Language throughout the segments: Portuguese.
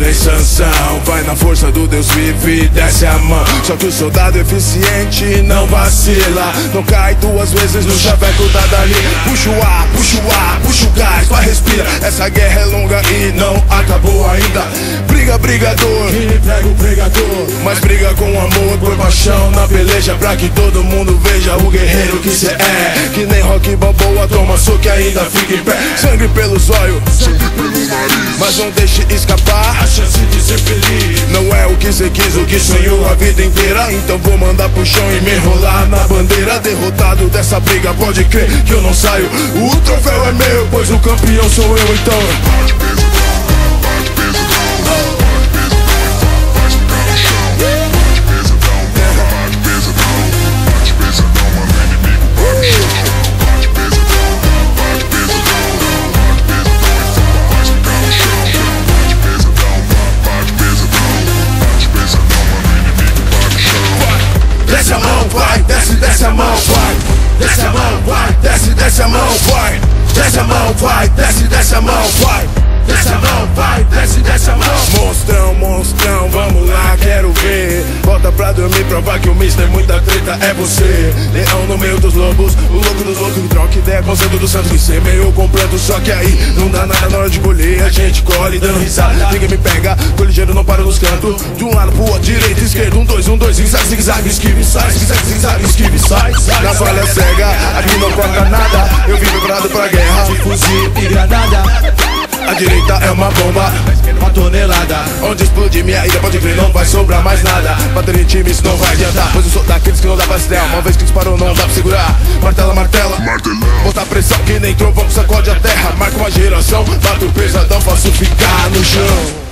que nem Sansão. Vai na força do Deus vive e desce a mão. Só que o soldado eficiente não vacila. Não cai duas vezes no chaveco da Dali. Puxa o ar, puxa o ar, puxa o gás, vai respira. Essa guerra é longa e não acabou ainda. Briga, brigador, Prega o pregador. Mas briga com amor, por paixão na peleja Pra que todo mundo veja o guerreiro que cê é. Que nem rock balboa, toma soco e ainda fica em pé. Sangue pelos olhos, mas não deixe escapar. A chance de ser feliz. Não é o que cê quis, o que sonhou a vida inteira. Então vou mandar pro chão e me enrolar na bandeira. Derrotado dessa briga, pode crer que eu não saio. O troféu é meu, pois o campeão sou eu então mão, vai, desce, desce a mão, vai. Desce a mão, vai, desce, desce a mão, vai. Desce a mão, vai, desce, desce a mão, vai. Desce a mão, vai, desce, desce a mão. Monstrão, monstrão, vamos lá, quero ver. Volta pra dormir, provar que o mister muita treta é você. Leão no meio dos lobos, o louco dos que troca ideia com o santo do santo Que ser meio completo, só que aí não dá nada na hora de colher. A gente colhe dando risada, ninguém me pega Tô ligeiro, não paro nos cantos. De um lado pro outro, direita, esquerda, um, dois, um, dois Zigue-zague, zigue-zague, esquive, sai Zigue-zague, zigue-zague, esquive, sai Na falha cega, aqui não corta nada. Eu vim preparado pra guerra. Fuzil e granada. A direita é uma bomba Uma tonelada. Onde explodir minha ira, pode crer, não vai sobrar mais nada. Bater em time, isso não vai adiantar Pois eu sou daqueles que não dá pra se Uma vez que disparou, não dá pra segurar. Martela, martela. Martelão, Botar pressão que nem trovão sacode a terra. Marca uma geração, bato pesadão, faço ficar no chão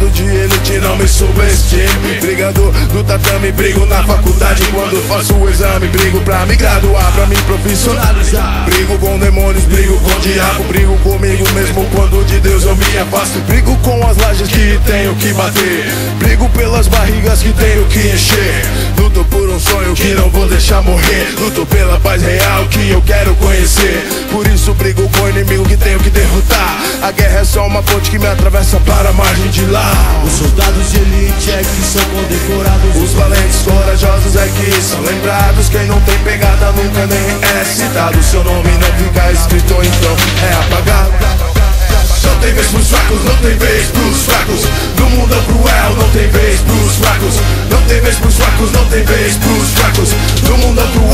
Soldado de elite, não me subestime. Brigador do tatame, brigo na faculdade. Quando faço o exame, brigo pra me graduar Pra me profissionalizar. Brigo com demônios, brigo com o diabo Brigo comigo mesmo. Quando de Deus eu me afasto Brigo com as lajes que tenho que bater. Brigo pelas barrigas que tenho que encher. Luto por um sonho que não vou deixar morrer. Luto pela paz real que eu quero só uma ponte que me atravessa para a margem de lá. Os soldados de elite é que são condecorados. Os valentes corajosos é que são lembrados. Quem não tem pegada nunca nem é citado. Seu nome não fica escrito então é apagado. Não tem vez pros fracos, não tem vez pros fracos. No mundo é cruel, não tem vez pros fracos. Não tem vez pros fracos, não tem vez pros fracos. No mundo é cruel,